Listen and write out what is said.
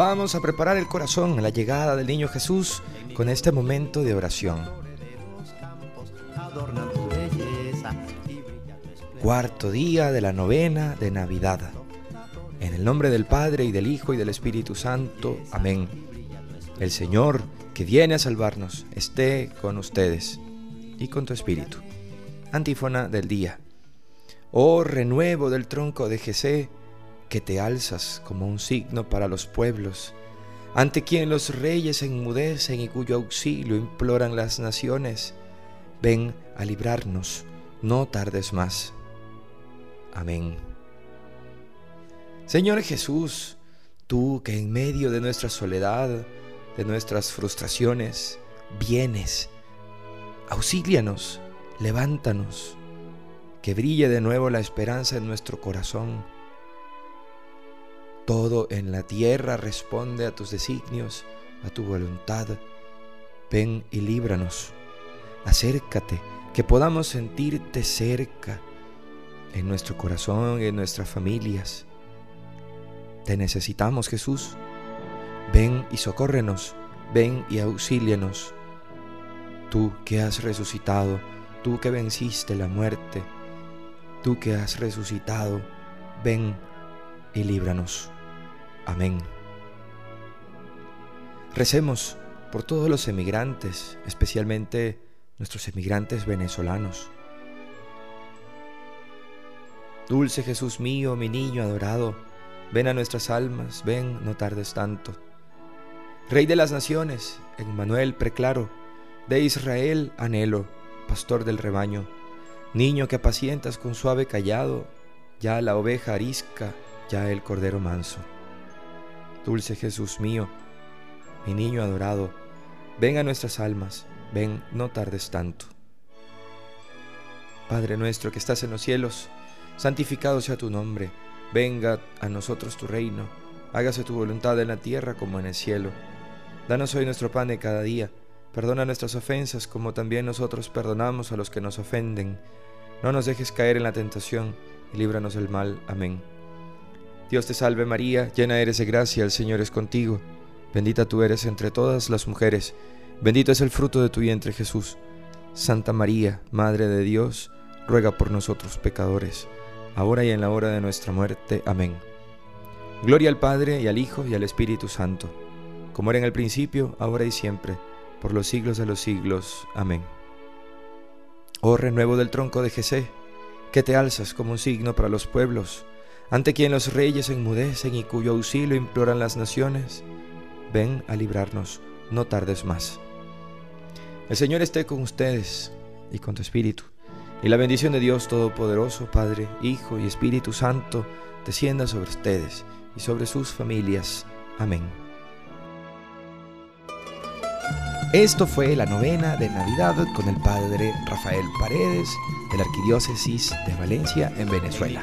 Vamos a preparar el corazón a la llegada del niño Jesús con este momento de oración. Cuarto día de la novena de Navidad. En el nombre del Padre y del Hijo y del Espíritu Santo. Amén. El Señor que viene a salvarnos esté con ustedes y con tu espíritu. Antífona del día. Oh renuevo del tronco de Jesé, que te alzas como un signo para los pueblos, ante quien los reyes enmudecen y cuyo auxilio imploran las naciones, ven a librarnos, no tardes más. Amén. Señor Jesús, tú que en medio de nuestra soledad, de nuestras frustraciones, vienes, auxílianos, levántanos, que brille de nuevo la esperanza en nuestro corazón todo en la tierra responde a tus designios, a tu voluntad. Ven y líbranos. Acércate, que podamos sentirte cerca en nuestro corazón y en nuestras familias. Te necesitamos, Jesús. Ven y socórrenos, ven y auxílianos. Tú que has resucitado, tú que venciste la muerte, tú que has resucitado, ven y líbranos. Amén. Recemos por todos los emigrantes, especialmente nuestros emigrantes venezolanos. Dulce Jesús mío, mi niño adorado, ven a nuestras almas, ven, no tardes tanto. Rey de las naciones, Emmanuel preclaro, de Israel anhelo, pastor del rebaño, niño que apacientas con suave callado, ya la oveja arisca, ya el cordero manso. Dulce Jesús mío, mi niño adorado, ven a nuestras almas, ven, no tardes tanto. Padre nuestro que estás en los cielos, santificado sea tu nombre, venga a nosotros tu reino, hágase tu voluntad en la tierra como en el cielo. Danos hoy nuestro pan de cada día, perdona nuestras ofensas como también nosotros perdonamos a los que nos ofenden. No nos dejes caer en la tentación y líbranos del mal. Amén. Dios te salve María, llena eres de gracia, el Señor es contigo. Bendita tú eres entre todas las mujeres, bendito es el fruto de tu vientre Jesús. Santa María, Madre de Dios, ruega por nosotros pecadores, ahora y en la hora de nuestra muerte. Amén. Gloria al Padre y al Hijo y al Espíritu Santo, como era en el principio, ahora y siempre, por los siglos de los siglos. Amén. Oh renuevo del tronco de Jesé, que te alzas como un signo para los pueblos, ante quien los reyes enmudecen y cuyo auxilio imploran las naciones, ven a librarnos, no tardes más. El Señor esté con ustedes y con tu espíritu, y la bendición de Dios Todopoderoso, Padre, Hijo y Espíritu Santo, descienda sobre ustedes y sobre sus familias. Amén. Esto fue la novena de Navidad con el Padre Rafael Paredes de la Arquidiócesis de Valencia en Venezuela.